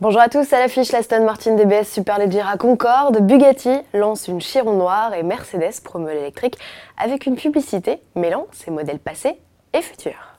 Bonjour à tous, à l'affiche l'Aston Martin DBS Superleggera Concorde, Bugatti lance une Chiron noire et Mercedes promeut l'électrique avec une publicité mêlant ses modèles passés et futurs.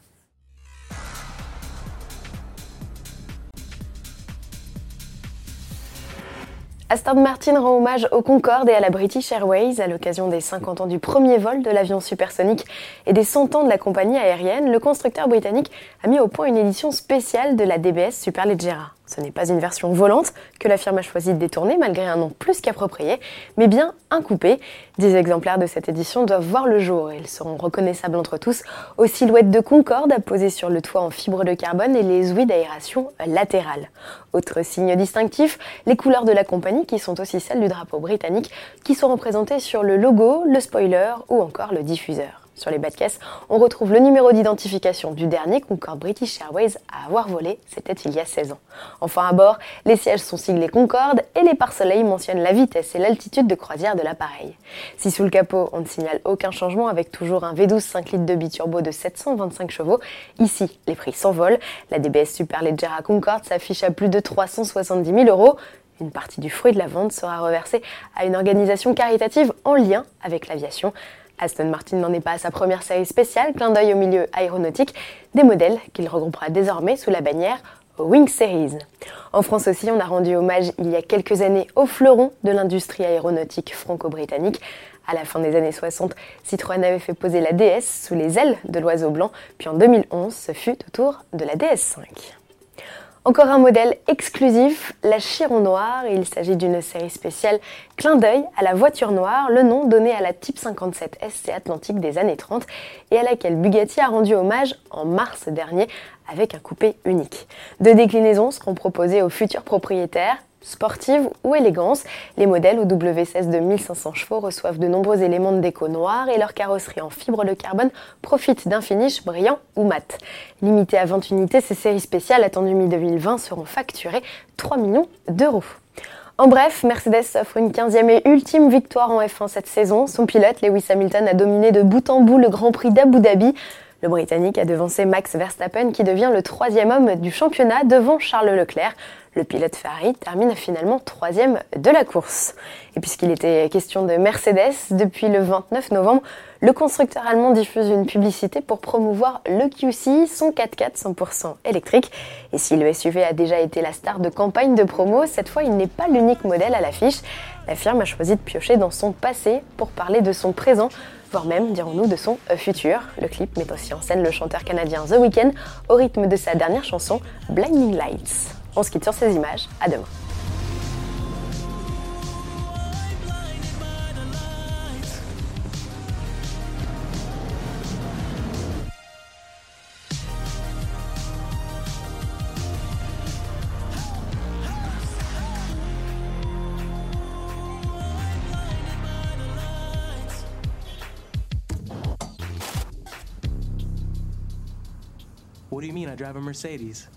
Aston Martin rend hommage au Concorde et à la British Airways à l'occasion des 50 ans du premier vol de l'avion supersonique et des 100 ans de la compagnie aérienne. Le constructeur britannique a mis au point une édition spéciale de la DBS Superleggera. Ce n'est pas une version volante que la firme a choisi de détourner malgré un nom plus qu'approprié, mais bien un coupé. Dix exemplaires de cette édition doivent voir le jour et ils seront reconnaissables entre tous aux silhouettes de Concorde apposées sur le toit en fibre de carbone et les ouïes d'aération latérales. Autre signe distinctif, les couleurs de la compagnie qui sont aussi celles du drapeau britannique qui sont représentées sur le logo, le spoiler ou encore le diffuseur. Sur les bas de caisse, on retrouve le numéro d'identification du dernier Concorde British Airways à avoir volé, c'était il y a 16 ans. Enfin à bord, les sièges sont siglés Concorde et les pare-soleils mentionnent la vitesse et l'altitude de croisière de l'appareil. Si sous le capot, on ne signale aucun changement avec toujours un V12 5 litres de biturbo de 725 chevaux, ici les prix s'envolent. La DBS Superleggera Concorde s'affiche à plus de 370 000 euros. Une partie du fruit de la vente sera reversée à une organisation caritative en lien avec l'aviation. Aston Martin n'en est pas à sa première série spéciale, clin d'œil au milieu aéronautique, des modèles qu'il regroupera désormais sous la bannière Wing Series. En France aussi, on a rendu hommage il y a quelques années au fleuron de l'industrie aéronautique franco-britannique. À la fin des années 60, Citroën avait fait poser la DS sous les ailes de l'oiseau blanc, puis en 2011, ce fut au tour de la DS5. Encore un modèle exclusif, la Chiron Noire. Il s'agit d'une série spéciale clin d'œil à la voiture noire, le nom donné à la Type 57 SC Atlantique des années 30 et à laquelle Bugatti a rendu hommage en mars dernier avec un coupé unique. Deux déclinaisons seront proposées aux futurs propriétaires sportive ou élégance. Les modèles au W16 de 1500 chevaux reçoivent de nombreux éléments de déco noir et leur carrosserie en fibre de carbone profite d'un finish brillant ou mat. Limitées à 20 unités, ces séries spéciales attendues mi-2020 seront facturées 3 millions d'euros. En bref, Mercedes offre une 15e et ultime victoire en F1 cette saison. Son pilote, Lewis Hamilton, a dominé de bout en bout le Grand Prix d'Abu Dhabi. Le Britannique a devancé Max Verstappen qui devient le troisième homme du championnat devant Charles Leclerc. Le pilote Ferrari termine finalement troisième de la course. Et puisqu'il était question de Mercedes, depuis le 29 novembre, le constructeur allemand diffuse une publicité pour promouvoir le QC, son 4x4 100% électrique. Et si le SUV a déjà été la star de campagne de promo, cette fois il n'est pas l'unique modèle à l'affiche. La firme a choisi de piocher dans son passé pour parler de son présent voire même, dirons-nous, de son futur. Le clip met aussi en scène le chanteur canadien The Weeknd au rythme de sa dernière chanson, Blinding Lights. On se quitte sur ces images. À demain. What do you mean I drive a Mercedes?